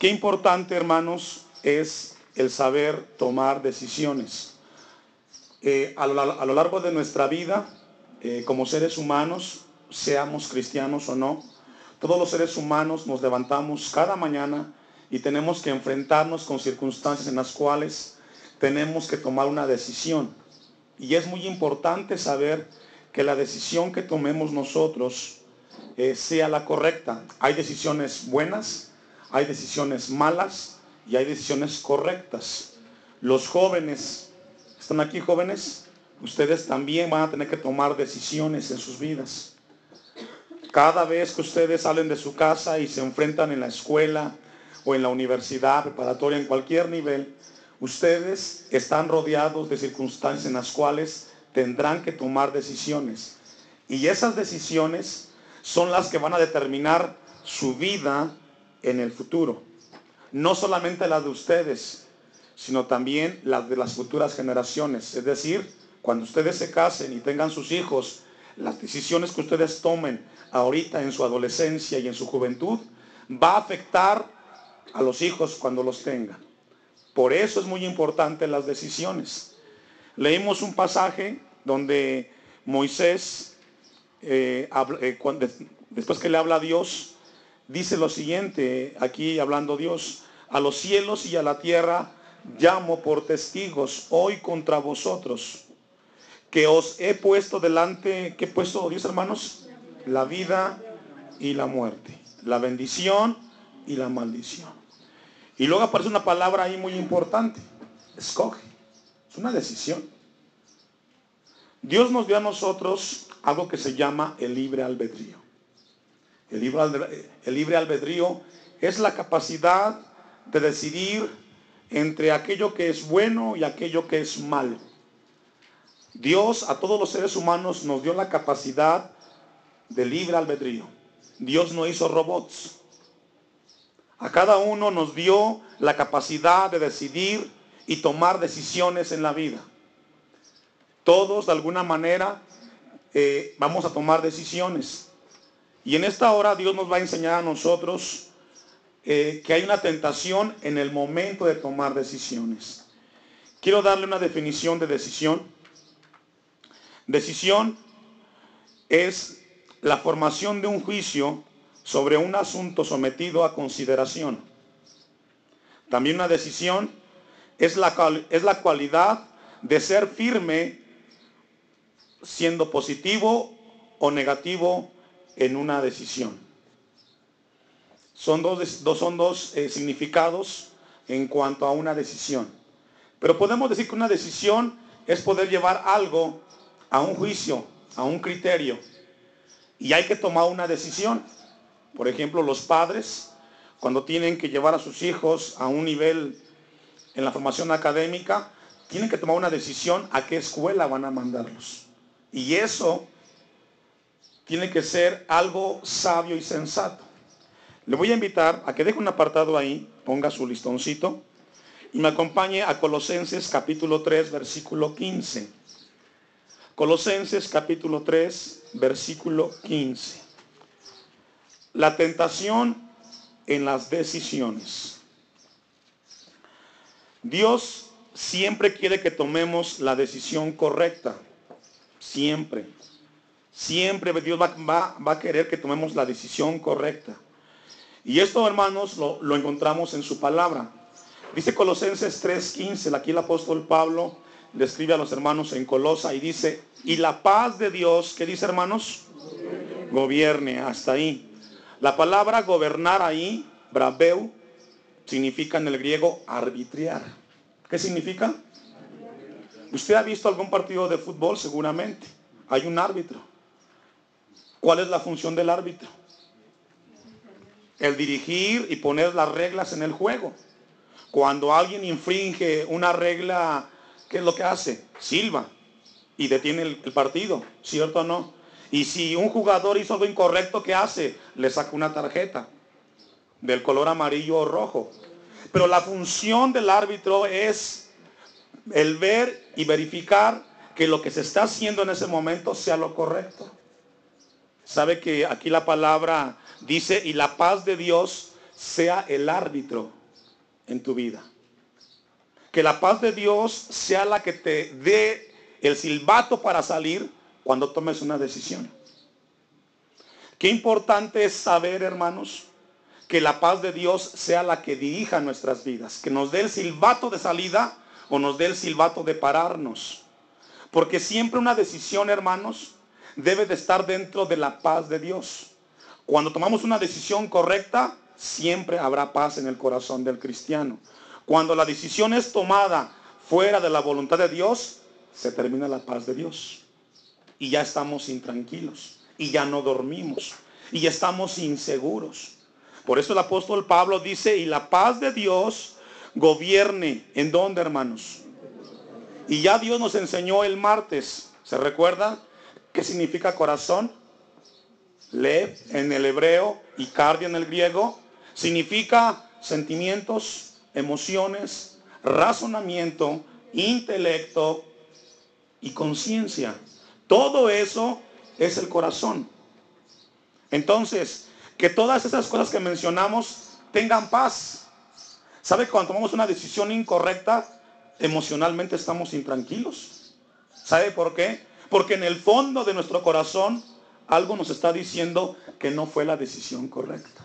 Qué importante, hermanos, es el saber tomar decisiones. Eh, a, lo, largo de nuestra vida, eh, como seres humanos, seamos cristianos o no, todos los seres humanos nos levantamos cada mañana y tenemos que enfrentarnos con circunstancias en las cuales tenemos que tomar una decisión. Y es muy importante saber que la decisión que tomemos nosotros eh, sea la correcta. Hay decisiones buenas, hay decisiones malas y hay decisiones correctas. Los jóvenes, ¿están aquí jóvenes? Ustedes también van a tener que tomar decisiones en sus vidas. Cada vez que ustedes salen de su casa y se enfrentan en la escuela o en la universidad preparatoria, en cualquier nivel, ustedes están rodeados de circunstancias en las cuales tendrán que tomar decisiones. Y esas decisiones son las que van a determinar su vida en el futuro. No solamente las de ustedes, sino también las de las futuras generaciones. Es decir, cuando ustedes se casen y tengan sus hijos, las decisiones que ustedes tomen ahorita en su adolescencia y en su juventud va a afectar a los hijos cuando los tengan. Por eso es muy importante las decisiones. Leímos un pasaje donde Moisés, eh, eh, después que le habla a Dios, dice lo siguiente, aquí hablando Dios, a los cielos y a la tierra llamo por testigos hoy contra vosotros, que os he puesto delante, ¿qué he puesto Dios hermanos? La vida y la muerte, la bendición y la maldición. Y luego aparece una palabra ahí muy importante, escoge, es una decisión. Dios nos dio a nosotros algo que se llama el libre albedrío. El libre, el libre albedrío es la capacidad de decidir entre aquello que es bueno y aquello que es malo. Dios a todos los seres humanos nos dio la capacidad de libre albedrío. Dios no hizo robots. A cada uno nos dio la capacidad de decidir y tomar decisiones en la vida. Todos de alguna manera eh, vamos a tomar decisiones. Y en esta hora Dios nos va a enseñar a nosotros eh, que hay una tentación en el momento de tomar decisiones. Quiero darle una definición de decisión. Decisión es la formación de un juicio sobre un asunto sometido a consideración. También una decisión es la, es la cualidad de ser firme siendo positivo o negativo en una decisión. Son dos, son dos eh, significados en cuanto a una decisión. Pero podemos decir que una decisión es poder llevar algo a un juicio, a un criterio. Y hay que tomar una decisión. Por ejemplo, los padres, cuando tienen que llevar a sus hijos a un nivel en la formación académica, tienen que tomar una decisión a qué escuela van a mandarlos. Y eso tiene que ser algo sabio y sensato. Le voy a invitar a que deje un apartado ahí, ponga su listoncito y me acompañe a Colosenses capítulo 3, versículo 15. Colosenses capítulo 3, versículo 15. La tentación en las decisiones. Dios siempre quiere que tomemos la decisión correcta. Siempre. Siempre Dios va, a querer que tomemos la decisión correcta. Y esto, hermanos, lo, lo encontramos en su palabra. Dice Colosenses 3:15, aquí el apóstol Pablo le escribe a los hermanos en Colosa y dice, y la paz de Dios, ¿qué dice hermanos? Gobierne, hasta ahí. La palabra gobernar ahí, braveu, significa en el griego arbitriar. ¿Qué significa? Usted ha visto algún partido de fútbol seguramente. Hay un árbitro. ¿Cuál es la función del árbitro? El dirigir y poner las reglas en el juego. Cuando alguien infringe una regla, ¿qué es lo que hace? Silva y detiene el, partido, ¿cierto o no? Y si un jugador hizo algo incorrecto, ¿qué hace? Le saca una tarjeta del color amarillo o rojo. Pero la función del árbitro es el ver y verificar que lo que se está haciendo en ese momento sea lo correcto. Sabe que aquí la palabra dice, y la paz de Dios sea el árbitro en tu vida. Que la paz de Dios sea la que te dé el silbato para salir cuando tomes una decisión. Qué importante es saber, hermanos, que la paz de Dios sea la que dirija nuestras vidas, que nos dé el silbato de salida o nos dé el silbato de pararnos. Porque siempre una decisión, hermanos, debe de estar dentro de la paz de Dios. Cuando tomamos una decisión correcta, siempre habrá paz en el corazón del cristiano. Cuando la decisión es tomada fuera de la voluntad de Dios, se termina la paz de Dios. Y ya estamos intranquilos y ya no dormimos y estamos inseguros. Por eso el apóstol Pablo dice, y la paz de Dios gobierne. ¿En dónde, hermanos? Y ya Dios nos enseñó el martes, ¿se recuerda? ¿Qué significa corazón? Lev en el hebreo y cardia en el griego. Significa sentimientos, emociones, razonamiento, intelecto y conciencia. Todo eso es el corazón. Entonces, que todas esas cosas que mencionamos tengan paz. ¿Sabe cuando tomamos una decisión incorrecta, emocionalmente estamos intranquilos? ¿Sabe por qué? Porque en el fondo de nuestro corazón algo nos está diciendo que no fue la decisión correcta.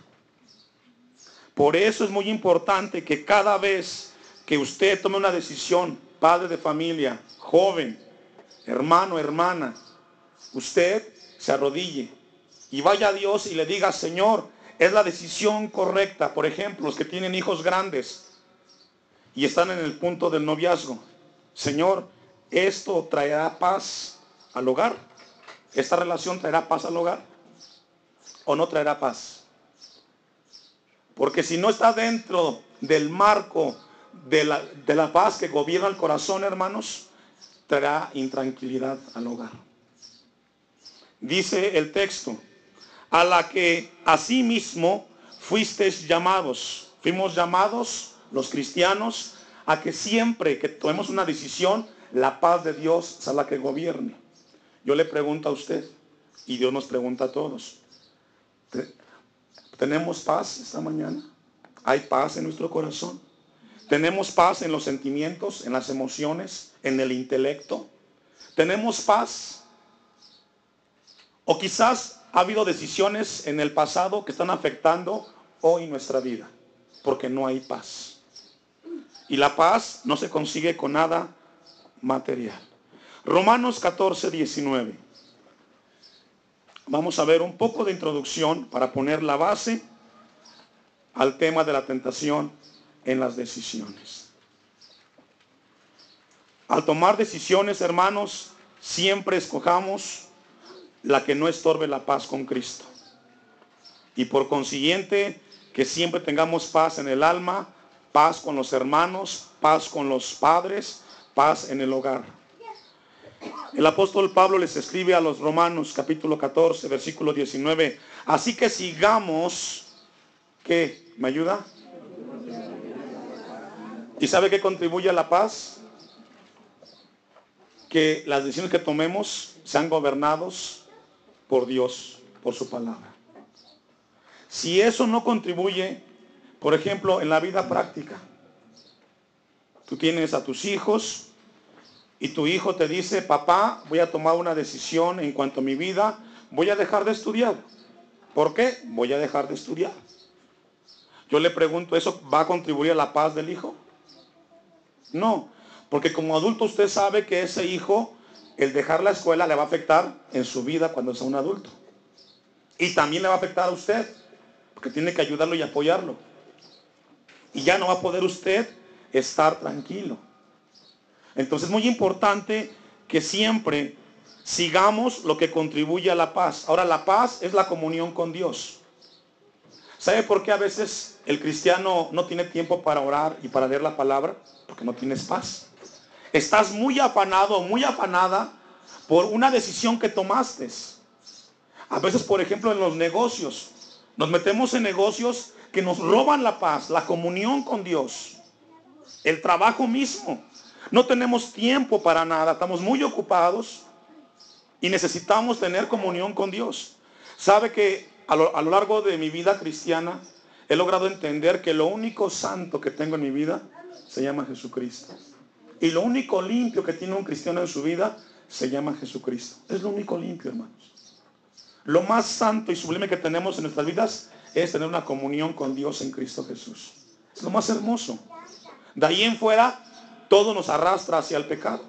Por eso es muy importante que cada vez que usted tome una decisión, padre de familia, joven, hermano, hermana, usted se arrodille y vaya a Dios y le diga, Señor, es la decisión correcta. Por ejemplo, los que tienen hijos grandes y están en el punto del noviazgo. Señor, esto traerá paz al hogar. Esta relación traerá paz al hogar o no traerá paz. Porque si no está dentro del marco de la, de la paz que gobierna el corazón, hermanos, traerá intranquilidad al hogar. Dice el texto, a la que asimismo fuisteis llamados. Fuimos llamados los cristianos a que siempre que tomemos una decisión, la paz de Dios sea la que gobierne. Yo le pregunto a usted, y Dios nos pregunta a todos, ¿tenemos paz esta mañana? ¿Hay paz en nuestro corazón? ¿Tenemos paz en los sentimientos, en las emociones, en el intelecto? ¿Tenemos paz? O quizás ha habido decisiones en el pasado que están afectando hoy nuestra vida, porque no hay paz. Y la paz no se consigue con nada material. Romanos 14, 19. Vamos a ver un poco de introducción para poner la base al tema de la tentación en las decisiones. Al tomar decisiones, hermanos, siempre escojamos la que no estorbe la paz con Cristo. Y por consiguiente, que siempre tengamos paz en el alma, paz con los hermanos, paz con los padres, paz en el hogar. El apóstol Pablo les escribe a los Romanos capítulo 14, versículo 19. Así que sigamos, ¿qué? ¿Me ayuda? ¿Y sabe qué contribuye a la paz? Que las decisiones que tomemos sean gobernados por Dios, por su palabra. Si eso no contribuye, por ejemplo, en la vida práctica, tú tienes a tus hijos y tu hijo te dice, papá, voy a tomar una decisión en cuanto a mi vida, voy a dejar de estudiar. ¿Por qué? Voy a dejar de estudiar. Yo le pregunto, ¿eso va a contribuir a la paz del hijo? No, porque como adulto usted sabe que ese hijo el dejar la escuela le va a afectar en su vida cuando sea un adulto. Y también le va a afectar a usted, porque tiene que ayudarlo y apoyarlo. Y ya no va a poder usted estar tranquilo. Entonces es muy importante que siempre sigamos lo que contribuye a la paz. Ahora la paz es la comunión con Dios. ¿Sabe por qué a veces el cristiano no tiene tiempo para orar y para leer la palabra? Porque no tienes paz. Estás muy afanado, muy afanada por una decisión que tomaste. A veces, por ejemplo, en los negocios, nos metemos en negocios que nos roban la paz, la comunión con Dios, el trabajo mismo. No tenemos tiempo para nada, estamos muy ocupados y necesitamos tener comunión con Dios. Sabe que a lo, largo de mi vida cristiana he logrado entender que lo único santo que tengo en mi vida se llama Jesucristo. Y lo único limpio que tiene un cristiano en su vida se llama Jesucristo. Es lo único limpio, hermanos. Lo más santo y sublime que tenemos en nuestras vidas es tener una comunión con Dios en Cristo Jesús. Es lo más hermoso. De ahí en fuera, todo nos arrastra hacia el pecado.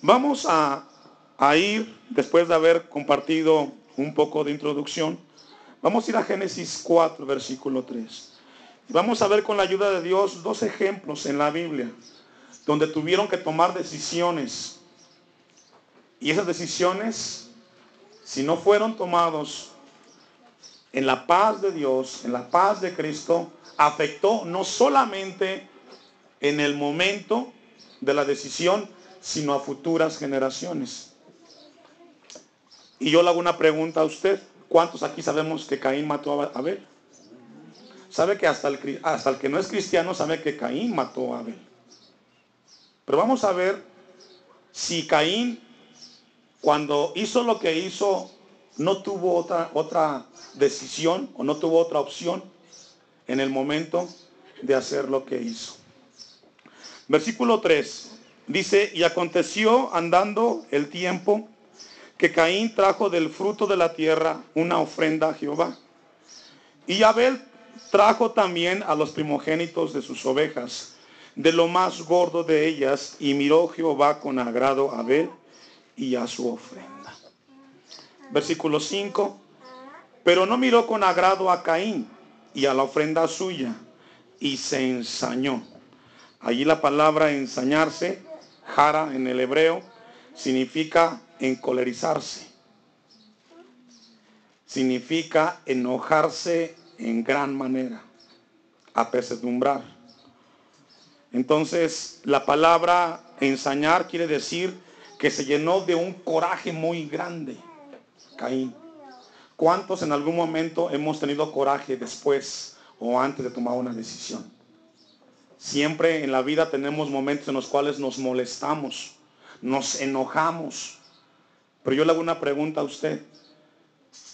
Vamos a, a ir, después de haber compartido un poco de introducción, vamos a ir a Génesis 4, versículo 3. Vamos a ver con la ayuda de Dios dos ejemplos en la Biblia donde tuvieron que tomar decisiones. Y esas decisiones, si no fueron tomados en la paz de Dios, en la paz de Cristo, afectó no solamente en el momento de la decisión, sino a futuras generaciones. Y yo le hago una pregunta a usted. ¿Cuántos aquí sabemos que Caín mató a Abel? Sabe que hasta el, hasta el que no es cristiano sabe que Caín mató a Abel. Pero vamos a ver si Caín, cuando hizo lo que hizo, no tuvo otra, otra decisión o no tuvo otra opción en el momento de hacer lo que hizo. Versículo 3 dice, y aconteció andando el tiempo que Caín trajo del fruto de la tierra una ofrenda a Jehová. Y Abel trajo también a los primogénitos de sus ovejas de lo más gordo de ellas, y miró Jehová con agrado a Abel y a su ofrenda. Versículo 5. Pero no miró con agrado a Caín y a la ofrenda suya, y se ensañó. Allí la palabra ensañarse, jara en el hebreo, significa encolerizarse. Significa enojarse en gran manera, apesedumbrar. Entonces, la palabra ensañar quiere decir que se llenó de un coraje muy grande, Caín. ¿Cuántos en algún momento hemos tenido coraje después o antes de tomar una decisión? Siempre en la vida tenemos momentos en los cuales nos molestamos, nos enojamos. Pero yo le hago una pregunta a usted.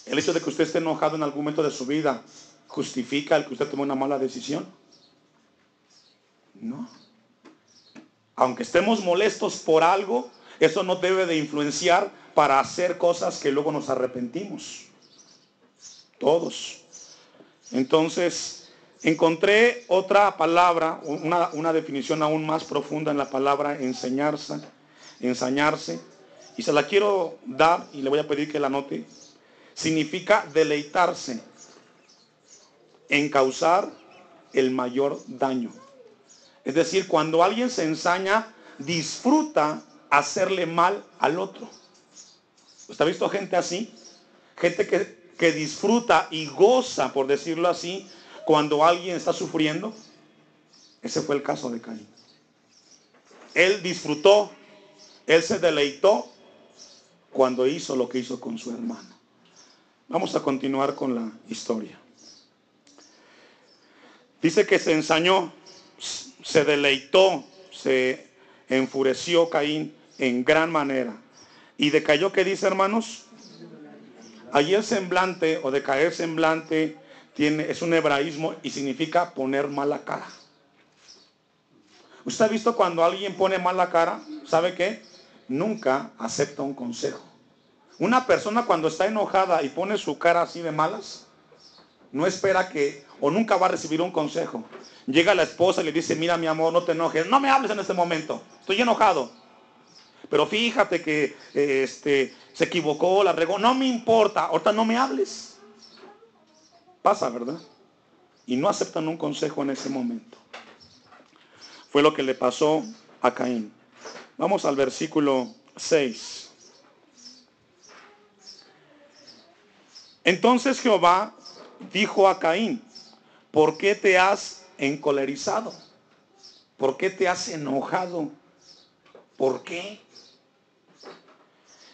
El hecho de que usted esté enojado en algún momento de su vida, ¿justifica el que usted tome una mala decisión? No. Aunque estemos molestos por algo, eso no debe de influenciar para hacer cosas que luego nos arrepentimos. Todos. Entonces, encontré otra palabra, una, una, definición aún más profunda en la palabra enseñarse, ensañarse, y se la quiero dar y le voy a pedir que la note. Significa deleitarse en causar el mayor daño. Es decir, cuando alguien se ensaña, disfruta hacerle mal al otro. ¿Usted ha visto gente así? Gente que, que disfruta y goza, por decirlo así, cuando alguien está sufriendo. Ese fue el caso de Caín. Él disfrutó, él se deleitó cuando hizo lo que hizo con su hermano. Vamos a continuar con la historia. Dice que se ensañó se deleitó, se enfureció Caín en gran manera. ¿Y decayó qué dice, hermanos? Allí semblante o decaer semblante es un hebraísmo y significa poner mala cara. ¿Usted ha visto cuando alguien pone mala cara? ¿Sabe qué? Nunca acepta un consejo. Una persona cuando está enojada y pone su cara así de malas, no espera que o nunca va a recibir un consejo. Llega la esposa y le dice, mira mi amor, no te enojes, no me hables en este momento, estoy enojado. Pero fíjate que este, se equivocó, la regó, no me importa, ahorita no me hables. Pasa, ¿verdad? Y no aceptan un consejo en ese momento. Fue lo que le pasó a Caín. Vamos al versículo 6. Entonces Jehová dijo a Caín, ¿por qué te has encolerizado? ¿Por qué te has enojado? ¿Por qué?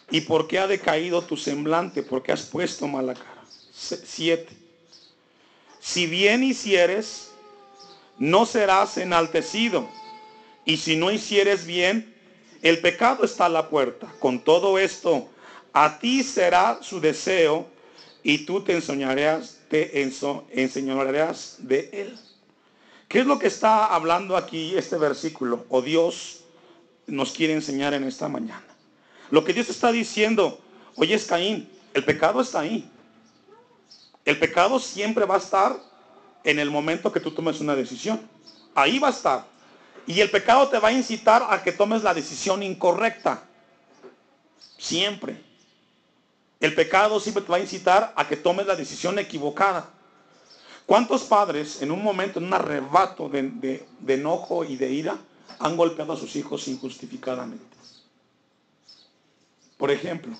¿Y por qué ha decaído tu semblante? ¿Por qué has puesto mala cara? Siete. Si bien hicieres, no serás enaltecido. Y si no hicieres bien, el pecado está a la puerta. Con todo esto, a ti será su deseo y tú te enseñarás, te enseñarás de él. ¿Qué es lo que está hablando aquí este versículo? O Dios nos quiere enseñar en esta mañana. Lo que Dios está diciendo, oye es Caín, el pecado está ahí. El pecado siempre va a estar en el momento que tú tomes una decisión. Ahí va a estar. Y el pecado te va a incitar a que tomes la decisión incorrecta. Siempre. El pecado siempre te va a incitar a que tomes la decisión equivocada. ¿Cuántos padres en un momento, en un arrebato de, enojo y de ira, han golpeado a sus hijos injustificadamente? Por ejemplo,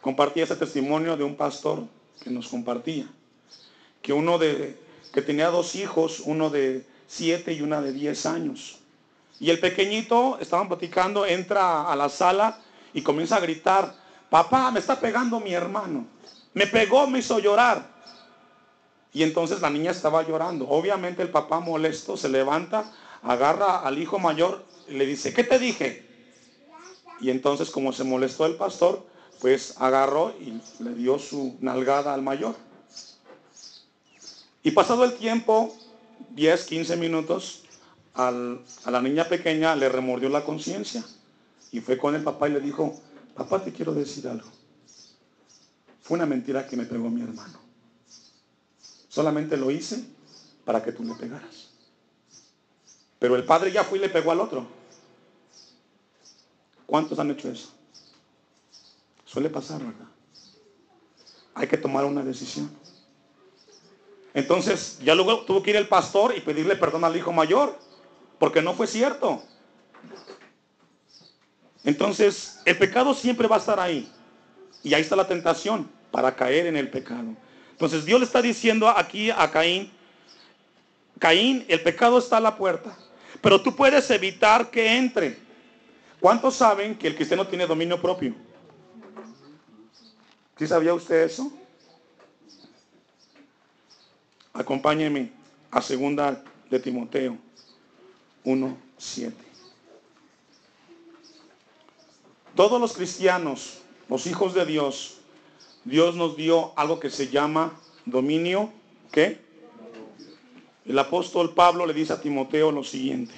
compartí ese testimonio de un pastor que nos compartía, que uno de, que tenía dos hijos, uno de siete y una de diez años. Y el pequeñito, estaban platicando, entra a la sala y comienza a gritar, papá, me está pegando mi hermano. Me pegó, me hizo llorar. Y entonces la niña estaba llorando. Obviamente el papá molesto se levanta, agarra al hijo mayor y le dice, ¿qué te dije? Y entonces como se molestó el pastor, pues agarró y le dio su nalgada al mayor. Y pasado el tiempo, 10, 15 minutos, a la niña pequeña le remordió la conciencia. Y fue con el papá y le dijo, papá te quiero decir algo. Fue una mentira que me pegó mi hermano. Solamente lo hice para que tú le pegaras. Pero el padre ya fue y le pegó al otro. ¿Cuántos han hecho eso? Suele pasar, ¿verdad? Hay que tomar una decisión. Entonces, ya luego tuvo que ir el pastor y pedirle perdón al hijo mayor, porque no fue cierto. Entonces, el pecado siempre va a estar ahí. Y ahí está la tentación para caer en el pecado. Entonces Dios le está diciendo aquí a Caín, Caín, el pecado está a la puerta, pero tú puedes evitar que entre. ¿Cuántos saben que el cristiano tiene dominio propio? ¿Sí sabía usted eso? Acompáñeme a segunda de Timoteo 1.7. Todos los cristianos, los hijos de Dios, Dios nos dio algo que se llama dominio, ¿qué? El apóstol Pablo le dice a Timoteo lo siguiente.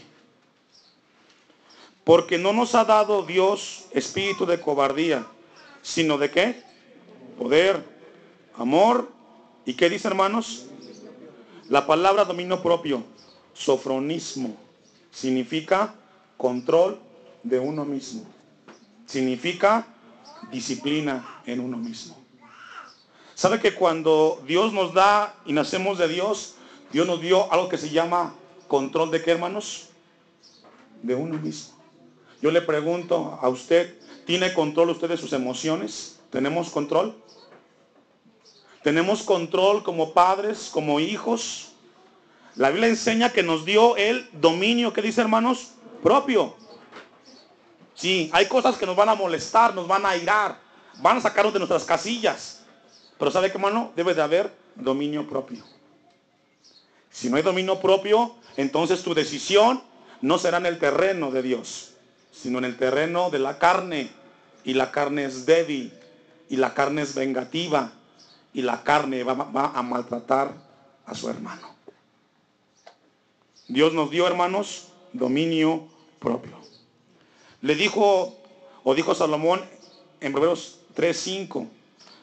Porque no nos ha dado Dios espíritu de cobardía, sino de qué? Poder, amor. ¿Y qué dice hermanos? La palabra dominio propio, sofronismo, significa control de uno mismo. Significa disciplina en uno mismo. ¿Sabe que cuando Dios nos da y nacemos de Dios, Dios nos dio algo que se llama control de qué, hermanos? De uno mismo. Yo le pregunto a usted, ¿tiene control usted de sus emociones? ¿Tenemos control? ¿Tenemos control como padres, como hijos? La Biblia enseña que nos dio el dominio, ¿qué dice hermanos? Propio. Sí, hay cosas que nos van a molestar, nos van a irar, van a sacarnos de nuestras casillas. Pero ¿sabe qué, hermano? Debe de haber dominio propio. Si no hay dominio propio, entonces tu decisión no será en el terreno de Dios, sino en el terreno de la carne. Y la carne es débil, y la carne es vengativa, y la carne va, a maltratar a su hermano. Dios nos dio, hermanos, dominio propio. Le dijo, o dijo Salomón en Proverbios 3.5,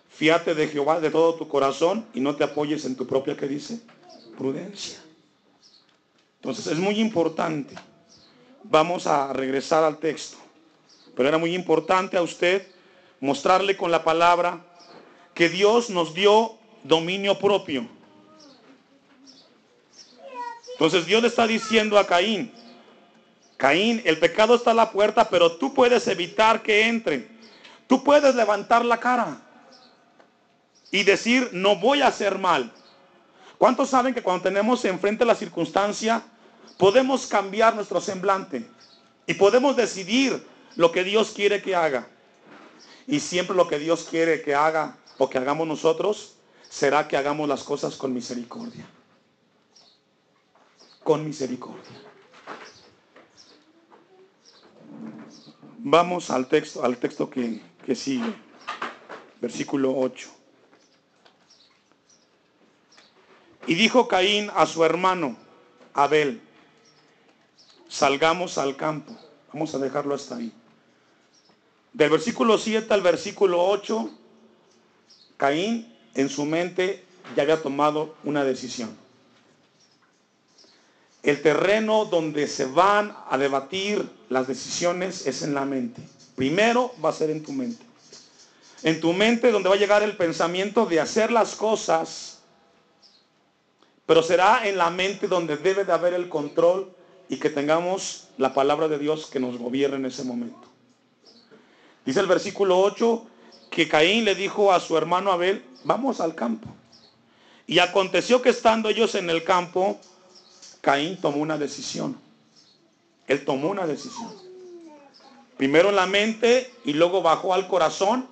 Fíate de Jehová de todo tu corazón y no te apoyes en tu propia, ¿qué dice? Prudencia. Entonces es muy importante. Vamos a regresar al texto. Pero era muy importante a usted mostrarle con la palabra que Dios nos dio dominio propio. Entonces Dios le está diciendo a Caín, Caín, el pecado está a la puerta, pero tú puedes evitar que entre. Tú puedes levantar la cara y decir, no voy a hacer mal. ¿Cuántos saben que cuando tenemos enfrente la circunstancia, podemos cambiar nuestro semblante y podemos decidir lo que Dios quiere que haga? Y siempre lo que Dios quiere que haga o que hagamos nosotros será que hagamos las cosas con misericordia. Con misericordia. Vamos al texto, al texto que, que sigue, versículo 8. Y dijo Caín a su hermano Abel, salgamos al campo. Vamos a dejarlo hasta ahí. Del versículo 7 al versículo 8, Caín en su mente ya había tomado una decisión. El terreno donde se van a debatir las decisiones es en la mente. Primero va a ser en tu mente. En tu mente donde va a llegar el pensamiento de hacer las cosas, pero será en la mente donde debe de haber el control y que tengamos la palabra de Dios que nos gobierne en ese momento. Dice el versículo 8 que Caín le dijo a su hermano Abel, vamos al campo. Y aconteció que estando ellos en el campo, Caín tomó una decisión. Él tomó una decisión. Primero en la mente y luego bajó al corazón.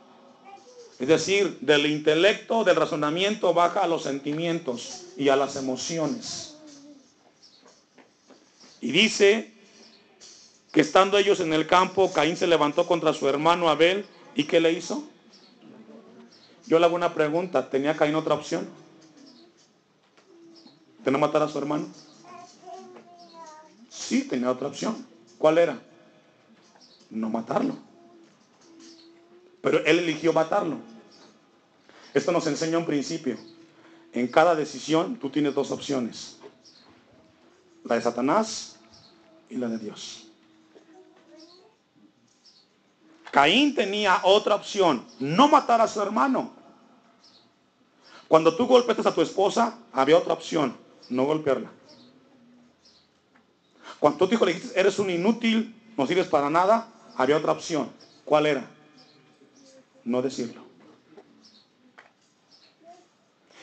Es decir, del intelecto, del razonamiento baja a los sentimientos y a las emociones. Y dice que estando ellos en el campo, Caín se levantó contra su hermano Abel. ¿Y qué le hizo? Yo le hago una pregunta. ¿Tenía Caín otra opción? ¿De no matar a su hermano? Sí, tenía otra opción. ¿Cuál era? No matarlo. Pero él eligió matarlo. Esto nos enseña un principio. En cada decisión tú tienes dos opciones. La de Satanás y la de Dios. Caín tenía otra opción, no matar a su hermano. Cuando tú golpeaste a tu esposa, había otra opción, no golpearla. Cuando tú dijo le eres un inútil, no sirves para nada, había otra opción. ¿Cuál era? No decirlo.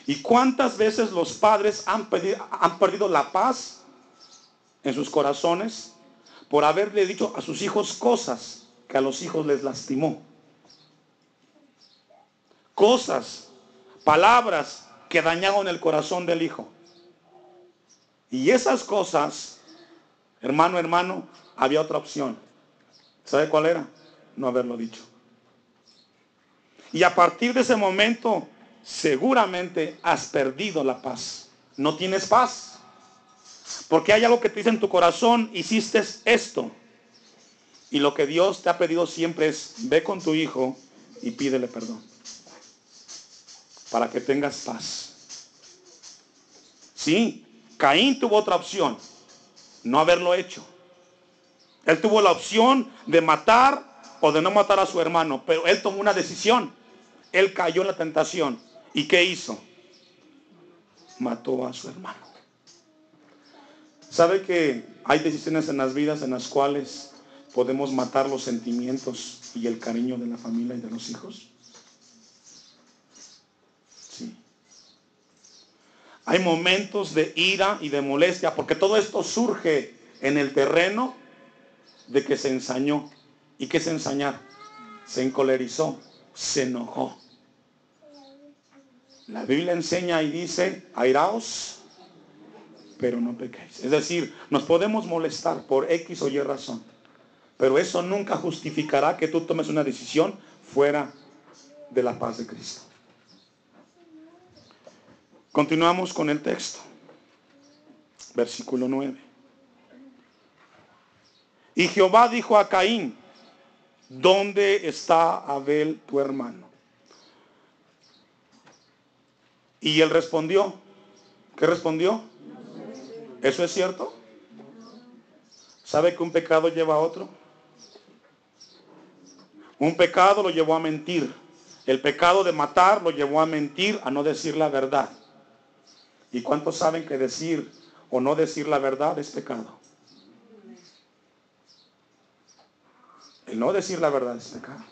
¿Y cuántas veces los padres han perdido la paz en sus corazones por haberle dicho a sus hijos cosas que a los hijos les lastimó? Cosas, palabras que dañaron el corazón del hijo. Y esas cosas Hermano, hermano, había otra opción. ¿Sabe cuál era? No haberlo dicho. Y a partir de ese momento, seguramente has perdido la paz. No tienes paz. Porque hay algo que te dice en tu corazón, hiciste esto. Y lo que Dios te ha pedido siempre es, ve con tu hijo y pídele perdón. Para que tengas paz. Sí, Caín tuvo otra opción no haberlo hecho. Él tuvo la opción de matar o de no matar a su hermano, pero él tomó una decisión. Él cayó en la tentación. ¿Y qué hizo? Mató a su hermano. ¿Sabe que hay decisiones en las vidas en las cuales podemos matar los sentimientos y el cariño de la familia y de los hijos? Hay momentos de ira y de molestia, porque todo esto surge en el terreno de que se ensañó. ¿Y qué se ensañar? Se encolerizó, se enojó. La Biblia enseña y dice, airaos, pero no pequéis. Es decir, nos podemos molestar por X o Y razón, pero eso nunca justificará que tú tomes una decisión fuera de la paz de Cristo. Continuamos con el texto. Versículo 9. Y Jehová dijo a Caín, ¿dónde está Abel tu hermano? Y él respondió, ¿qué respondió? ¿Eso es cierto? ¿Sabe que un pecado lleva a otro? Un pecado lo llevó a mentir. El pecado de matar lo llevó a mentir, a no decir la verdad. ¿Y cuántos saben que decir o no decir la verdad es pecado? El no decir la verdad es pecado.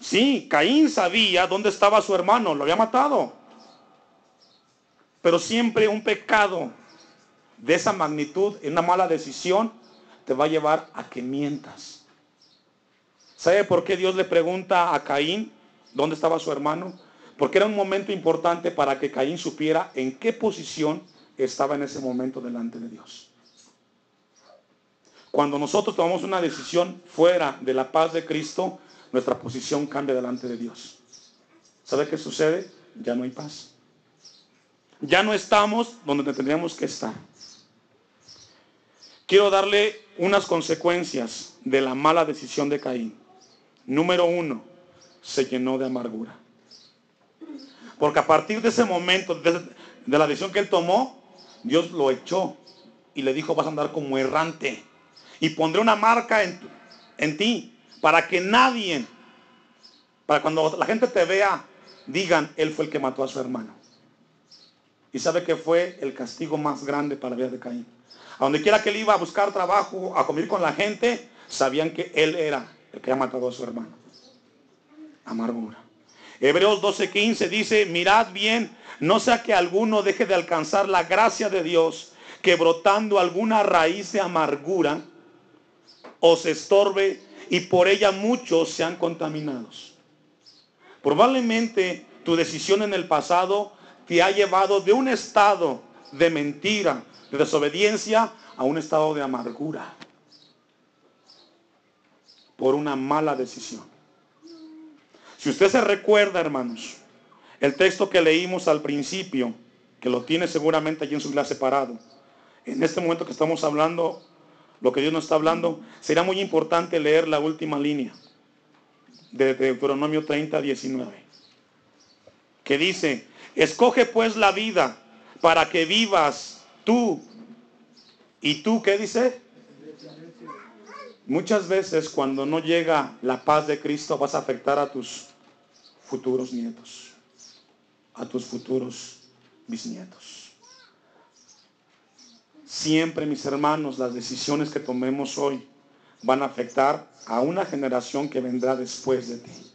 Sí, Caín sabía dónde estaba su hermano, lo había matado. Pero siempre un pecado de esa magnitud, una mala decisión, te va a llevar a que mientas. ¿Sabe por qué Dios le pregunta a Caín dónde estaba su hermano? Porque era un momento importante para que Caín supiera en qué posición estaba en ese momento delante de Dios. Cuando nosotros tomamos una decisión fuera de la paz de Cristo, nuestra posición cambia delante de Dios. ¿Sabe qué sucede? Ya no hay paz. Ya no estamos donde tendríamos que estar. Quiero darle unas consecuencias de la mala decisión de Caín. Número uno, se llenó de amargura. Porque a partir de ese momento, de, la decisión que él tomó, Dios lo echó y le dijo, vas a andar como errante. Y pondré una marca en, en ti para que nadie, para cuando la gente te vea, digan, él fue el que mató a su hermano. Y sabe que fue el castigo más grande para la de Caín. A donde quiera que él iba a buscar trabajo, a comer con la gente, sabían que él era el que ha matado a su hermano. Amargura. Hebreos 12:15 dice, mirad bien, no sea que alguno deje de alcanzar la gracia de Dios, que brotando alguna raíz de amargura os estorbe y por ella muchos sean contaminados. Probablemente tu decisión en el pasado te ha llevado de un estado de mentira, de desobediencia, a un estado de amargura por una mala decisión. Si usted se recuerda, hermanos, el texto que leímos al principio, que lo tiene seguramente allí en su clase separado, en este momento que estamos hablando, lo que Dios nos está hablando, será muy importante leer la última línea de Deuteronomio 30, 19, que dice, escoge pues la vida para que vivas tú. ¿Y tú qué dice? Muchas veces cuando no llega la paz de Cristo vas a afectar a tus futuros nietos, a tus futuros bisnietos. Siempre, mis hermanos, las decisiones que tomemos hoy van a afectar a una generación que vendrá después de ti.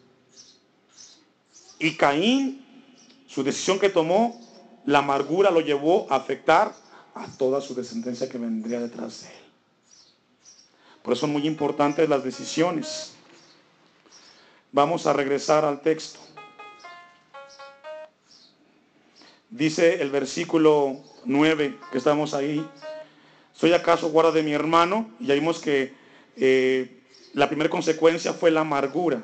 Y Caín, su decisión que tomó, la amargura lo llevó a afectar a toda su descendencia que vendría detrás de él. Por eso son muy importantes las decisiones. Vamos a regresar al texto. Dice el versículo 9 que estamos ahí. ¿Soy acaso guarda de mi hermano? Y ya vimos que eh, la primera consecuencia fue la amargura.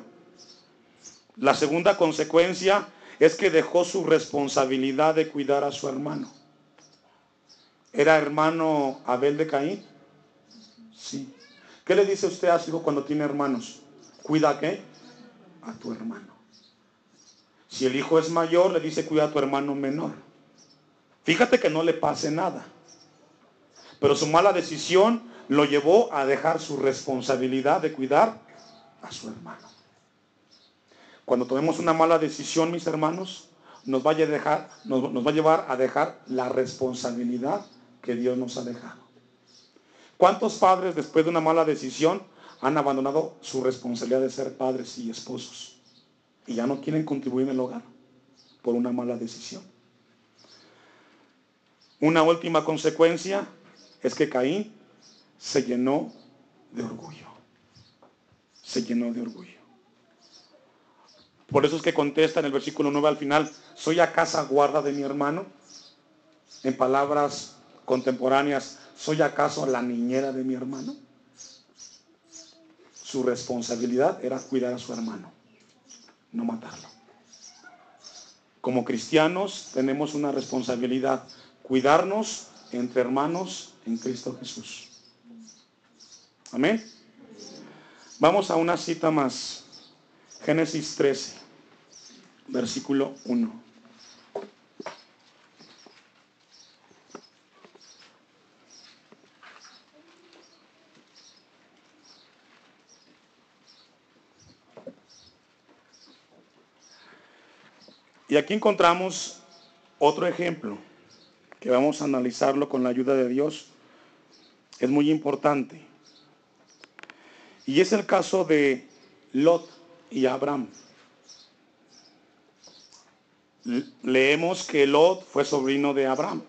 La segunda consecuencia es que dejó su responsabilidad de cuidar a su hermano. ¿Era hermano Abel de Caín? Sí. ¿Qué le dice usted a su hijo cuando tiene hermanos? Cuida a qué? A tu hermano. Si el hijo es mayor, le dice cuida a tu hermano menor. Fíjate que no le pase nada. Pero su mala decisión lo llevó a dejar su responsabilidad de cuidar a su hermano. Cuando tomemos una mala decisión, mis hermanos, nos va a, dejar, nos, nos va a llevar a dejar la responsabilidad que Dios nos ha dejado. ¿Cuántos padres después de una mala decisión han abandonado su responsabilidad de ser padres y esposos? Y ya no quieren contribuir en el hogar por una mala decisión. Una última consecuencia es que Caín se llenó de orgullo. Se llenó de orgullo. Por eso es que contesta en el versículo 9 al final, ¿soy acaso guarda de mi hermano? En palabras contemporáneas, ¿Soy acaso la niñera de mi hermano? Su responsabilidad era cuidar a su hermano, no matarlo. Como cristianos tenemos una responsabilidad, cuidarnos entre hermanos en Cristo Jesús. Amén. Vamos a una cita más. Génesis 13, versículo 1. Y aquí encontramos otro ejemplo que vamos a analizarlo con la ayuda de Dios. Es muy importante. Y es el caso de Lot y Abraham. Leemos que Lot fue sobrino de Abraham.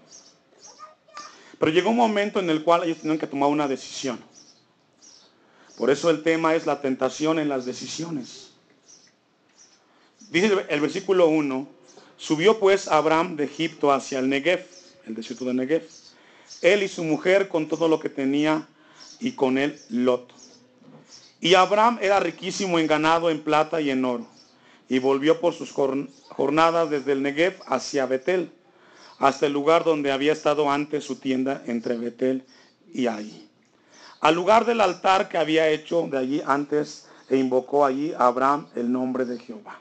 Pero llegó un momento en el cual ellos tenían que tomar una decisión. Por eso el tema es la tentación en las decisiones. Dice el versículo 1, subió pues Abraham de Egipto hacia el Negev, el desierto de Negev, él y su mujer con todo lo que tenía y con él Lot. Y Abraham era riquísimo en ganado, en plata y en oro. Y volvió por sus jornadas desde el Negev hacia Betel, hasta el lugar donde había estado antes su tienda entre Betel y ahí. Al lugar del altar que había hecho de allí antes e invocó allí Abraham el nombre de Jehová.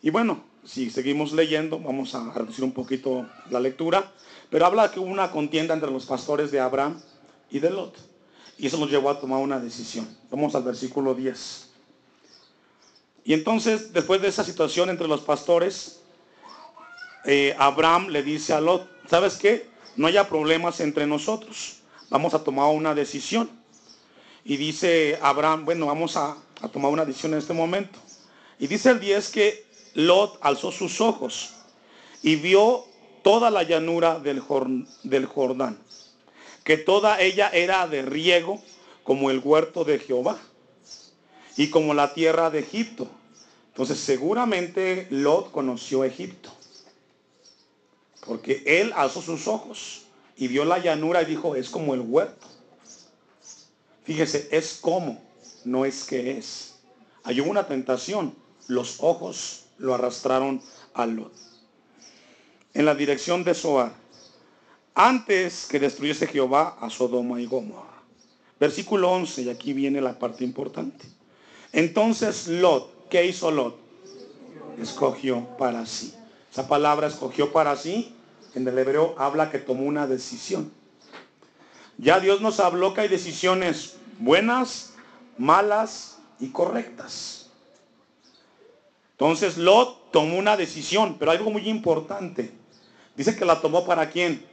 Y bueno, si seguimos leyendo, vamos a reducir un poquito la lectura, pero habla que hubo una contienda entre los pastores de Abraham y de Lot. Y eso nos llevó a tomar una decisión. Vamos al versículo 10. Y entonces, después de esa situación entre los pastores, eh, Abraham le dice a Lot, ¿sabes qué? No haya problemas entre nosotros. Vamos a tomar una decisión. Y dice Abraham, bueno, vamos a, a tomar una decisión en este momento. Y dice el 10 que Lot alzó sus ojos y vio toda la llanura del, Jordán, que toda ella era de riego como el huerto de Jehová y como la tierra de Egipto. Entonces seguramente Lot conoció Egipto, porque él alzó sus ojos y vio la llanura y dijo, es como el huerto. Fíjese, es como, no es que es. Hay una tentación, los ojos lo arrastraron a Lot. En la dirección de Zoar, antes que destruyese Jehová a Sodoma y Gomorra. Versículo 11, y aquí viene la parte importante. Entonces Lot, ¿qué hizo Lot? Escogió para sí. Esa palabra escogió para sí, en el hebreo habla que tomó una decisión. Ya Dios nos habló que hay decisiones buenas, malas y correctas. Entonces Lot tomó una decisión, pero algo muy importante. Dice que la tomó para quién?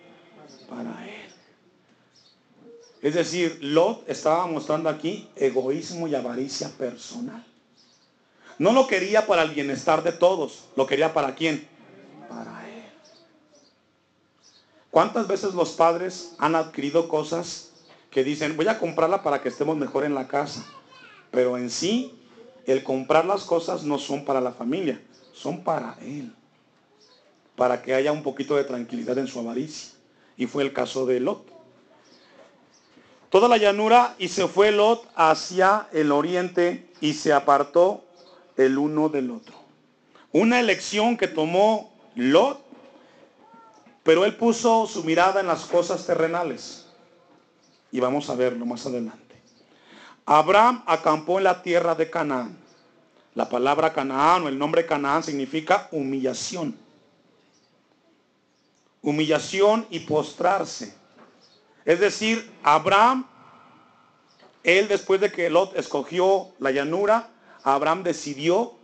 Para él. Es decir, Lot estaba mostrando aquí egoísmo y avaricia personal. No lo quería para el bienestar de todos, lo quería para quién? Para él. ¿Cuántas veces los padres han adquirido cosas que dicen, voy a comprarla para que estemos mejor en la casa? Pero en sí, el comprar las cosas no son para la familia, son para él. Para que haya un poquito de tranquilidad en su avaricia. Y fue el caso de Lot toda la llanura y se fue Lot hacia el oriente y se apartó el uno del otro. Una elección que tomó Lot, pero él puso su mirada en las cosas terrenales. Y vamos a verlo más adelante. Abraham acampó en la tierra de Canaán. La palabra Canaán o el nombre Canaán significa humillación. Humillación y postrarse. Es decir, Abraham, él después de que Lot escogió la llanura, Abraham decidió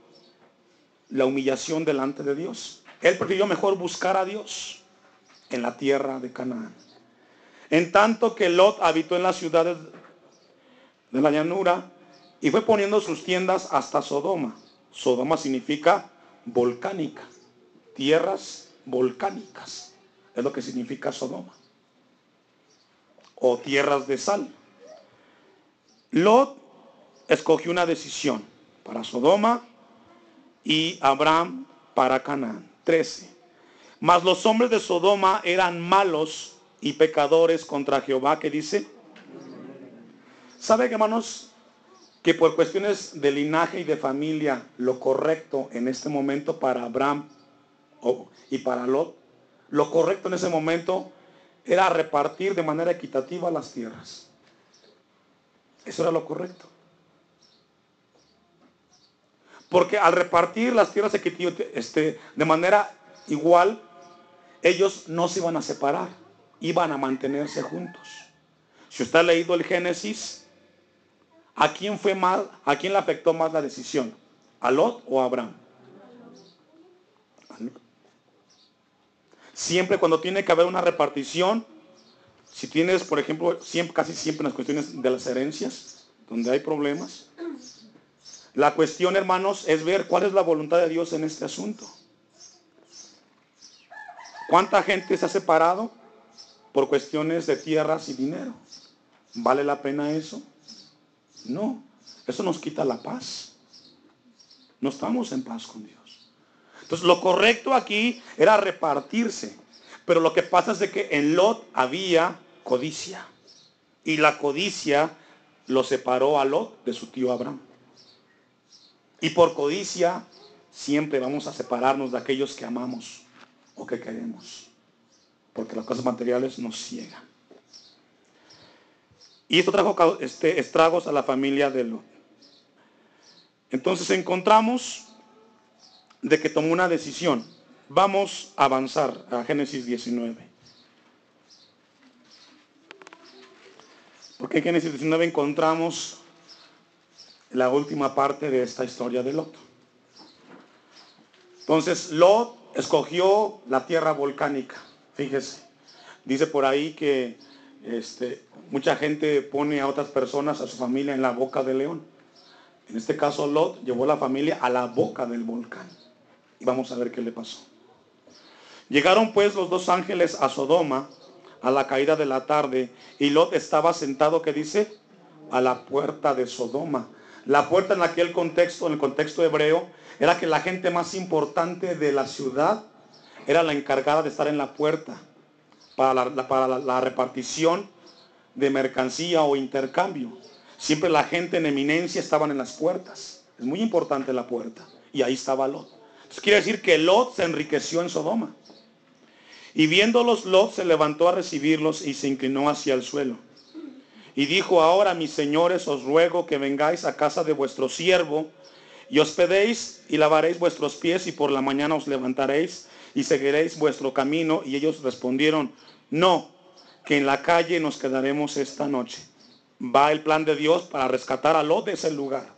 la humillación delante de Dios. Él prefirió mejor buscar a Dios en la tierra de Canaán. En tanto que Lot habitó en las ciudades de la llanura y fue poniendo sus tiendas hasta Sodoma. Sodoma significa volcánica, tierras volcánicas. Es lo que significa Sodoma o tierras de sal. Lot escogió una decisión para Sodoma y Abraham para Canaán. 13. Mas los hombres de Sodoma eran malos y pecadores contra Jehová, que dice. ¿Sabe, hermanos, que por cuestiones de linaje y de familia, lo correcto en este momento para Abraham y para Lot, lo correcto en ese momento era repartir de manera equitativa las tierras. Eso era lo correcto. Porque al repartir las tierras este, de manera igual, ellos no se iban a separar, iban a mantenerse juntos. Si usted ha leído el Génesis, ¿a quién fue más, a quién le afectó más la decisión? ¿A Lot o a Abraham? Siempre cuando tiene que haber una repartición, si tienes, por ejemplo, casi siempre en las cuestiones de las herencias, donde hay problemas, la cuestión, hermanos, es ver cuál es la voluntad de Dios en este asunto. ¿Cuánta gente se ha separado por cuestiones de tierras y dinero? ¿Vale la pena eso? No, eso nos quita la paz. No estamos en paz con Dios. Entonces lo correcto aquí era repartirse. Pero lo que pasa es que en Lot había codicia. Y la codicia lo separó a Lot de su tío Abraham. Y por codicia siempre vamos a separarnos de aquellos que amamos o que queremos. porque las cosas materiales nos ciegan. Y esto trajo este, estragos a la familia de Lot. Entonces encontramos de que tomó una decisión. Vamos a avanzar a Génesis 19. Porque en Génesis 19 encontramos la última parte de esta historia de Lot. Entonces, Lot escogió la tierra volcánica. Fíjese, dice por ahí que este, mucha gente pone a otras personas, a su familia, en la boca del león. En este caso, Lot llevó la familia a la boca del volcán. Y vamos a ver qué le pasó. Llegaron pues los dos ángeles a Sodoma a la caída de la tarde y Lot estaba sentado, que dice, a la puerta de Sodoma. La puerta en aquel contexto, en el contexto hebreo, era que la gente más importante de la ciudad era la encargada de estar en la puerta para la, repartición de mercancía o intercambio. Siempre la gente en eminencia estaban en las puertas. Es muy importante la puerta. Y ahí estaba Lot. Entonces quiere decir que Lot se enriqueció en Sodoma. Y viéndolos, Lot se levantó a recibirlos y se inclinó hacia el suelo. Y dijo, ahora mis señores, os ruego que vengáis a casa de vuestro siervo y hospedéis y lavaréis vuestros pies y por la mañana os levantaréis y seguiréis vuestro camino. Y ellos respondieron, no, que en la calle nos quedaremos esta noche. Va el plan de Dios para rescatar a Lot de ese lugar.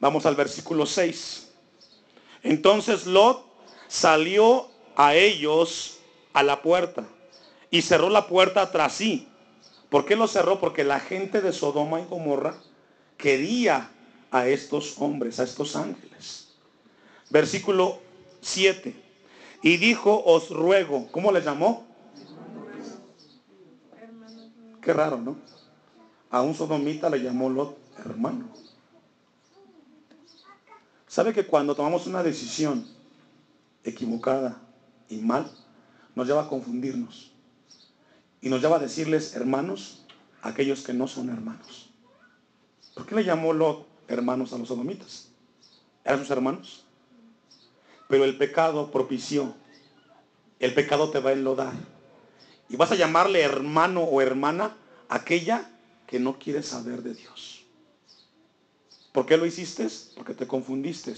Vamos al versículo 6. Entonces Lot salió a ellos a la puerta y cerró la puerta tras sí ¿Por qué lo cerró? Porque la gente de Sodoma y Gomorra quería a estos hombres, a estos ángeles. Versículo 7. Y dijo, os ruego, ¿cómo le llamó? Qué raro, ¿no? A un sodomita le llamó Lot hermano. ¿Sabe que cuando tomamos una decisión equivocada y mal, nos lleva a confundirnos? y nos lleva a decirles hermanos a aquellos que no son hermanos. ¿Por qué le llamó Lot hermanos a los sodomitas? ¿Eran sus hermanos? Pero el pecado propició. El pecado te va a enlodar. Y vas a llamarle hermano o hermana aquella que no quiere saber de Dios. ¿Por qué lo hiciste? Porque te confundiste.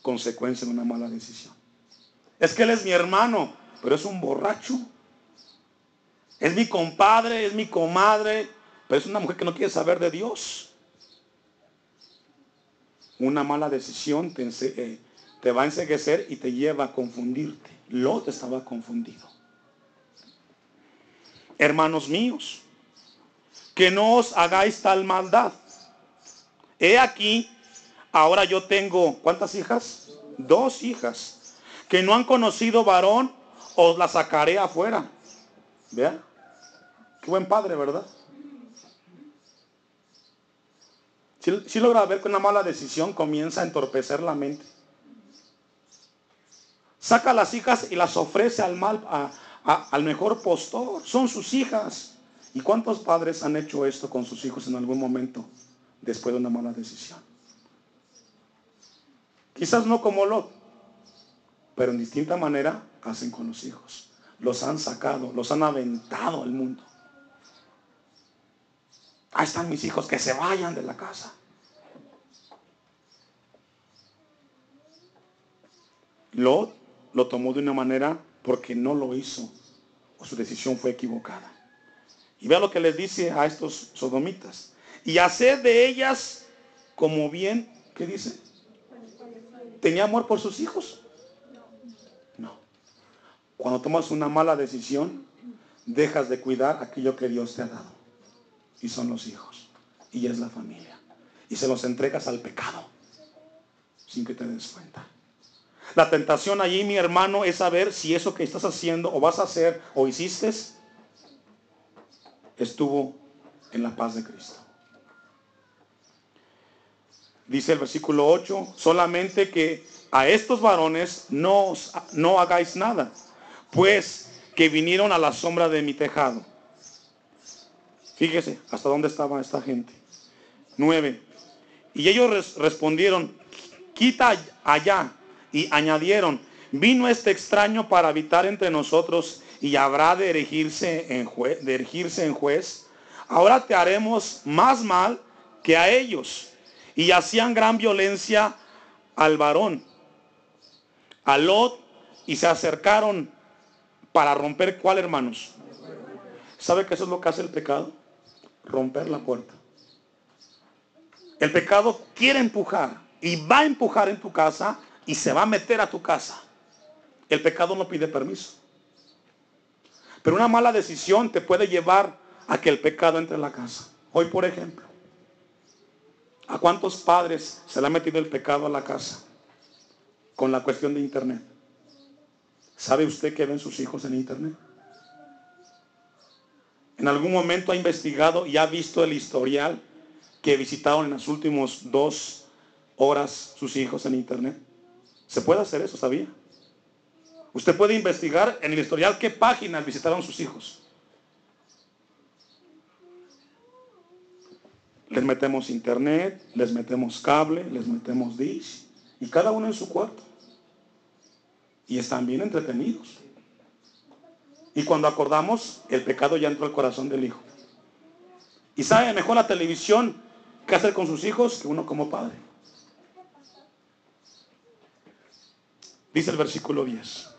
Consecuencia de una mala decisión. Es que él es mi hermano, pero es un borracho. Es mi compadre, es mi comadre, pero es una mujer que no quiere saber de Dios. Una mala decisión te, eh, te va a enseguecer y te lleva a confundirte. Lot estaba confundido. Hermanos míos, que no os hagáis tal maldad. He aquí, ahora yo tengo, ¿cuántas hijas? Dos hijas, que no han conocido varón, os la sacaré afuera. Vea, Qué buen padre, ¿verdad? Si, logra ver que una mala decisión comienza a entorpecer la mente. Saca a las hijas y las ofrece al mal, al mejor postor. Son sus hijas. ¿Y cuántos padres han hecho esto con sus hijos en algún momento después de una mala decisión? Quizás no como Lot, pero en distinta manera hacen con los hijos. Los han sacado, los han aventado al mundo. Ahí están mis hijos, que se vayan de la casa. Lot lo tomó de una manera porque no lo hizo o su decisión fue equivocada. Y vea lo que les dice a estos sodomitas. Y hacer de ellas como bien, ¿qué dice? ¿Tenía amor por sus hijos? No. Cuando tomas una mala decisión, dejas de cuidar aquello que Dios te ha dado y son los hijos y es la familia. Y se los entregas al pecado sin que te des cuenta. La tentación allí, mi hermano, es saber si eso que estás haciendo o vas a hacer o hiciste estuvo en la paz de Cristo. Dice el versículo 8, solamente que a estos varones no, no hagáis nada, pues que vinieron a la sombra de mi tejado. Fíjese hasta dónde estaba esta gente. Nueve. Y ellos respondieron, quita allá. Y añadieron, vino este extraño para habitar entre nosotros y habrá de erigirse en, juez, de en juez, ahora te haremos más mal que a ellos. Y hacían gran violencia al varón, a Lot, y se acercaron para romper cuál, hermanos. ¿Sabe que eso es lo que hace el pecado? Romper la puerta. El pecado quiere empujar y va a empujar en tu casa y se va a meter a tu casa. El pecado no pide permiso. Pero una mala decisión te puede llevar a que el pecado entre en la casa. Hoy, por ejemplo, ¿a cuántos padres se le ha metido el pecado a la casa con la cuestión de Internet? ¿Sabe usted qué ven sus hijos en Internet? ¿En algún momento ha investigado y ha visto el historial que visitaron en las últimas dos horas sus hijos en Internet? Se puede hacer eso, ¿sabía? Usted puede investigar en el historial qué páginas visitaron sus hijos. Les metemos internet, les metemos cable, les metemos dish y cada uno en su cuarto. Y están bien entretenidos. Y cuando acordamos, el pecado ya entró al corazón del hijo. Y sabe mejor la televisión qué hacer con sus hijos que uno como padre. Dice el versículo 10.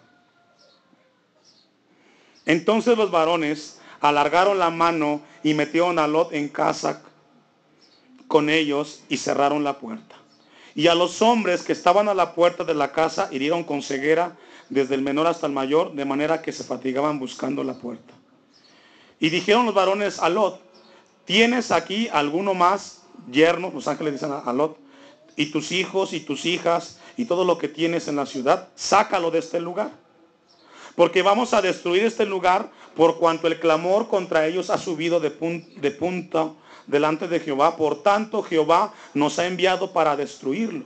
Entonces los varones alargaron la mano y metieron a Lot en casa con ellos y cerraron la puerta. Y a los hombres que estaban a la puerta de la casa hirieron con ceguera desde el menor hasta el mayor, de manera que se fatigaban buscando la puerta. Y dijeron los varones a Lot, ¿tienes aquí alguno más yerno? Los ángeles dicen a Lot, y tus hijos y tus hijas y todo lo que tienes en la ciudad, sácalo de este lugar porque vamos a destruir este lugar por cuanto el clamor contra ellos ha subido de, punto delante de Jehová. Por tanto, Jehová nos ha enviado para destruirlo.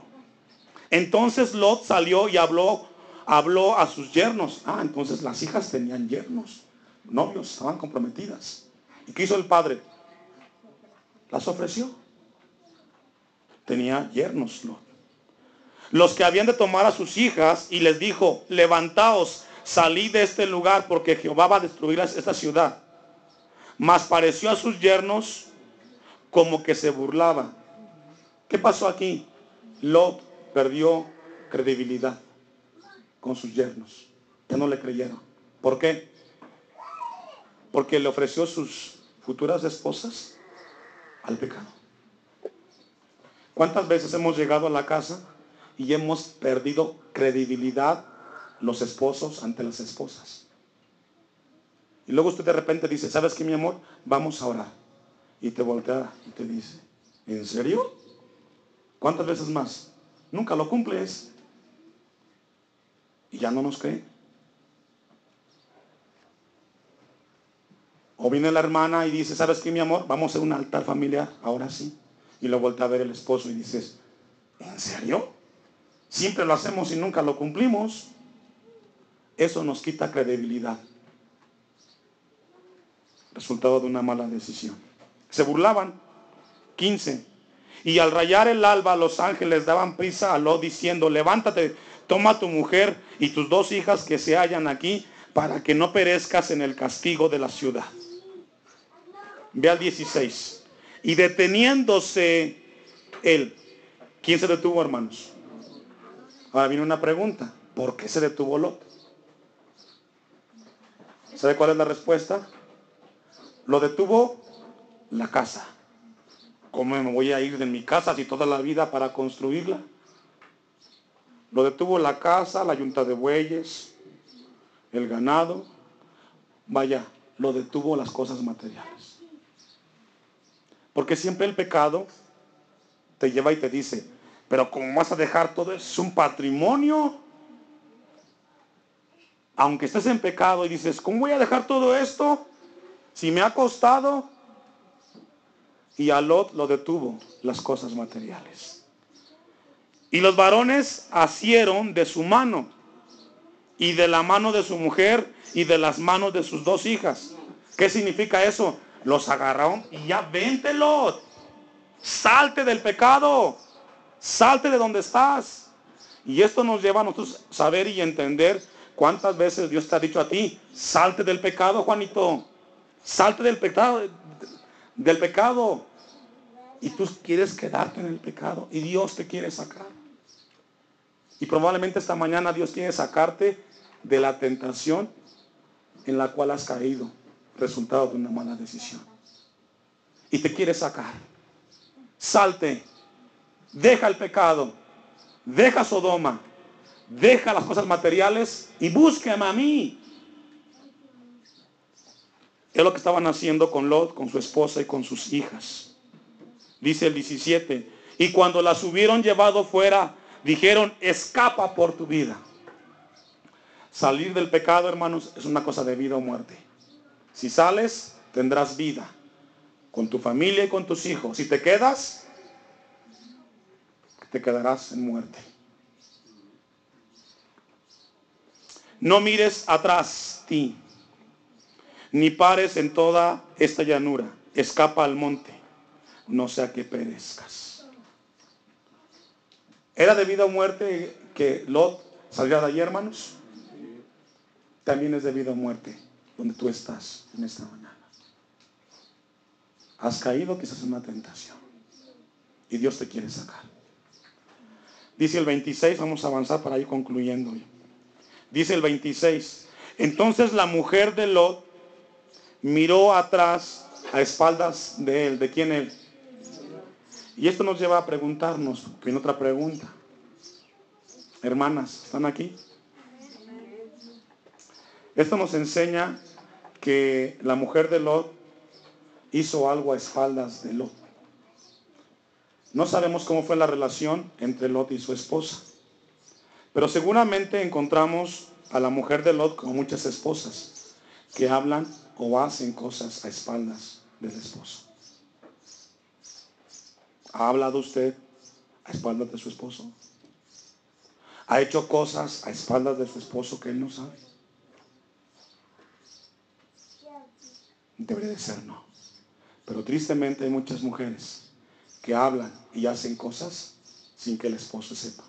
Entonces Lot salió y habló, habló a sus yernos. Ah, entonces las hijas tenían yernos, novios, estaban comprometidas. ¿Y qué hizo el padre? Las ofreció. Tenía yernos Lot. Los que habían de tomar a sus hijas y les dijo, levantaos salí de este lugar porque Jehová va a destruir esta ciudad. Mas pareció a sus yernos como que se burlaba. ¿Qué pasó aquí? Lot perdió credibilidad con sus yernos. Ya no le creyeron. ¿Por qué? Porque le ofreció sus futuras esposas al pecado. ¿Cuántas veces hemos llegado a la casa y hemos perdido credibilidad los esposos ante las esposas. Y luego usted de repente dice, ¿sabes qué, mi amor? Vamos a orar. Y te voltea y te dice, ¿en serio? ¿Cuántas veces más? Nunca lo cumples. Y ya no nos cree. O viene la hermana y dice, ¿sabes qué, mi amor? Vamos a un altar familiar, ahora sí. Y lo voltea a ver el esposo y dices, ¿en serio? Siempre lo hacemos y nunca lo cumplimos eso nos quita credibilidad. Resultado de una mala decisión. Se burlaban. 15. Y al rayar el alba, los ángeles daban prisa a Lot diciendo, levántate, toma tu mujer y tus dos hijas que se hallan aquí para que no perezcas en el castigo de la ciudad. Ve al 16. Y deteniéndose él, ¿quién se detuvo, hermanos? Ahora viene una pregunta. ¿Por qué se detuvo Lot? ¿Sabe cuál es la respuesta? Lo detuvo la casa. ¿Cómo me voy a ir de mi casa si toda la vida para construirla? Lo detuvo la casa, la yunta de bueyes, el ganado. Vaya, lo detuvo las cosas materiales. Porque siempre el pecado te lleva y te dice, pero ¿cómo vas a dejar todo? Es un patrimonio aunque estés en pecado y dices, ¿cómo voy a dejar todo esto? Si me ha costado. Y a Lot lo detuvo las cosas materiales. Y los varones asieron de su mano y de la mano de su mujer y de las manos de sus dos hijas. ¿Qué significa eso? Los agarraron y ya vente Lot. Salte del pecado. Salte de donde estás. Y esto nos lleva a nosotros saber y entender ¿Cuántas veces Dios te ha dicho a ti, salte del pecado, Juanito? Salte del pecado, del pecado. Y tú quieres quedarte en el pecado y Dios te quiere sacar. Y probablemente esta mañana Dios quiere sacarte de la tentación en la cual has caído, resultado de una mala decisión. Y te quiere sacar. Salte, deja el pecado, deja Sodoma, deja las cosas materiales y búsqueme a mí. Es lo que estaban haciendo con Lot, con su esposa y con sus hijas. Dice el 17. Y cuando las hubieron llevado fuera, dijeron, escapa por tu vida. Salir del pecado, hermanos, es una cosa de vida o muerte. Si sales, tendrás vida con tu familia y con tus hijos. Si te quedas, te quedarás en muerte. No mires atrás ti, ni pares en toda esta llanura. Escapa al monte, no sea que perezcas. ¿Era de vida o muerte que Lot saliera de allí, hermanos? También es de vida o muerte donde tú estás en esta mañana. Has caído quizás en una tentación y Dios te quiere sacar. Dice el 26, vamos a avanzar para ir concluyendo. Dice el 26, entonces la mujer de Lot miró atrás a espaldas de él. ¿De quién él? Y esto nos lleva a preguntarnos, viene otra pregunta. Hermanas, ¿están aquí? Esto nos enseña que la mujer de Lot hizo algo a espaldas de Lot. No sabemos cómo fue la relación entre Lot y su esposa. Pero seguramente encontramos a la mujer de Lot con muchas esposas que hablan o hacen cosas a espaldas del esposo. ¿Ha hablado usted a espaldas de su esposo? ¿Ha hecho cosas a espaldas de su esposo que él no sabe? Debería de ser no. Pero tristemente hay muchas mujeres que hablan y hacen cosas sin que el esposo sepa.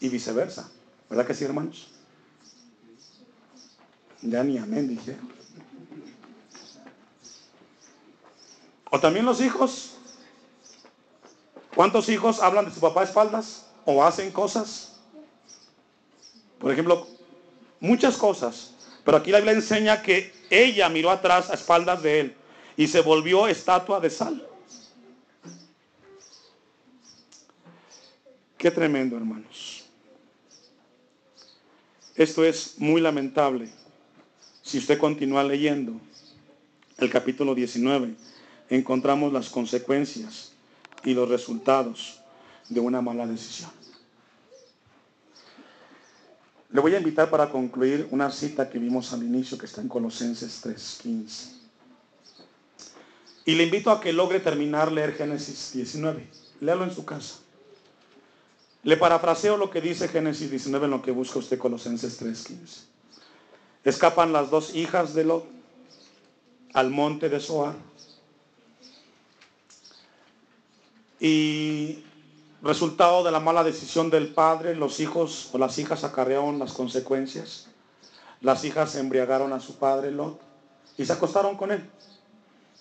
Y viceversa. ¿Verdad que sí, hermanos? Ya ni amén dijeron. O también los hijos. ¿Cuántos hijos hablan de su papá a espaldas? ¿O hacen cosas? Por ejemplo, muchas cosas. Pero aquí la Biblia enseña que ella miró atrás a espaldas de él y se volvió estatua de sal. Qué tremendo, hermanos. Esto es muy lamentable. Si usted continúa leyendo el capítulo 19, encontramos las consecuencias y los resultados de una mala decisión. Le voy a invitar para concluir una cita que vimos al inicio que está en Colosenses 3:15. Y le invito a que logre terminar leer Génesis 19. Léalo en su casa. Le parafraseo lo que dice Génesis 19 en lo que busca usted Colosenses 3:15. Escapan las dos hijas de Lot al monte de Zoar. Y resultado de la mala decisión del padre, los hijos o las hijas acarrearon las consecuencias. Las hijas embriagaron a su padre Lot y se acostaron con él.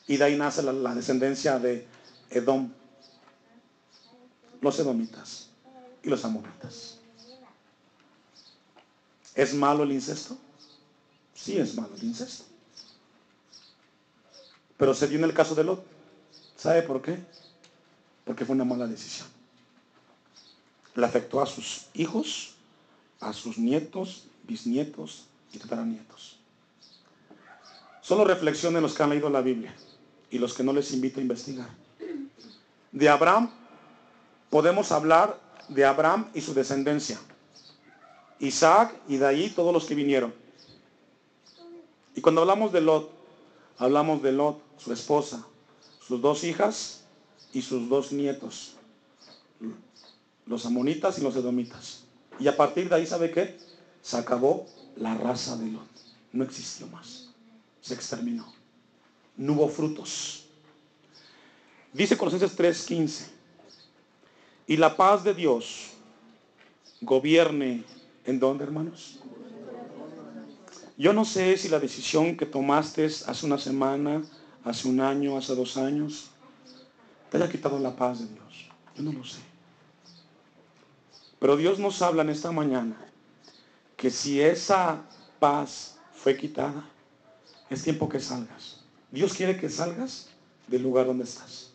Y de ahí nace la, la descendencia de Edom, los edomitas y los amoritas. ¿Es malo el incesto? Sí es malo el incesto. Pero se dio en el caso de Lot. ¿Sabe por qué? Porque fue una mala decisión. Le afectó a sus hijos, a sus nietos, bisnietos y tataranietos. Solo reflexionen los que han leído la Biblia y los que no les invito a investigar. De Abraham podemos hablar de Abraham y su descendencia. Isaac y de ahí todos los que vinieron. Y cuando hablamos de Lot, hablamos de Lot, su esposa, sus dos hijas y sus dos nietos, los amonitas y los edomitas. Y a partir de ahí, ¿sabe qué? Se acabó la raza de Lot. No existió más. Se exterminó. No hubo frutos. Dice Colosenses 3:15. Y la paz de Dios gobierne en dónde, hermanos? Yo no sé si la decisión que tomaste hace una semana, hace un año, hace dos años, te haya quitado la paz de Dios. Yo no lo sé. Pero Dios nos habla en esta mañana que si esa paz fue quitada, es tiempo que salgas. Dios quiere que salgas del lugar donde estás.